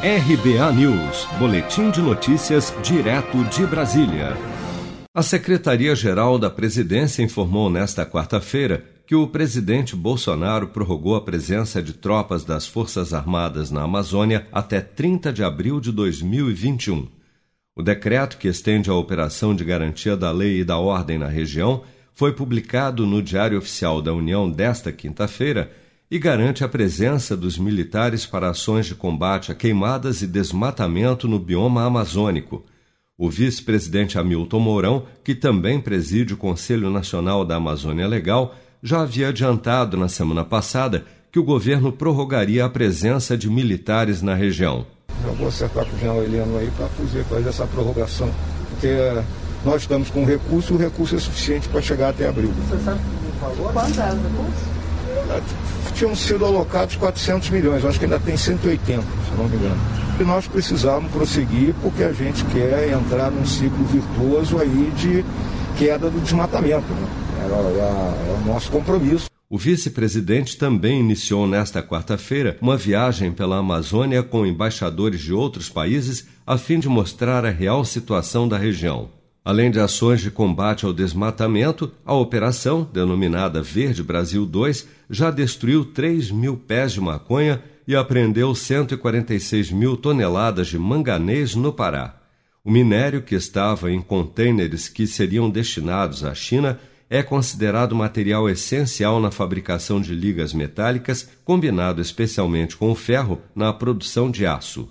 RBA News, Boletim de Notícias, direto de Brasília. A Secretaria-Geral da Presidência informou nesta quarta-feira que o presidente Bolsonaro prorrogou a presença de tropas das Forças Armadas na Amazônia até 30 de abril de 2021. O decreto que estende a operação de garantia da lei e da ordem na região foi publicado no Diário Oficial da União desta quinta-feira e garante a presença dos militares para ações de combate a queimadas e desmatamento no bioma amazônico. O vice-presidente Hamilton Mourão, que também preside o Conselho Nacional da Amazônia Legal, já havia adiantado na semana passada que o governo prorrogaria a presença de militares na região. Eu vou acertar com o general Heleno aí para fazer essa prorrogação, porque nós estamos com recurso e o recurso é suficiente para chegar até abril. Você sabe o valor? Quanto é o recurso? Tinham sido alocados 400 milhões, acho que ainda tem 180, se não me engano. E nós precisávamos prosseguir porque a gente quer entrar num ciclo virtuoso aí de queda do desmatamento. Né? O nosso compromisso. O vice-presidente também iniciou nesta quarta-feira uma viagem pela Amazônia com embaixadores de outros países a fim de mostrar a real situação da região. Além de ações de combate ao desmatamento, a operação, denominada Verde Brasil 2, já destruiu 3 mil pés de maconha e apreendeu 146 mil toneladas de manganês no Pará. O minério, que estava em contêineres que seriam destinados à China, é considerado material essencial na fabricação de ligas metálicas, combinado especialmente com o ferro na produção de aço.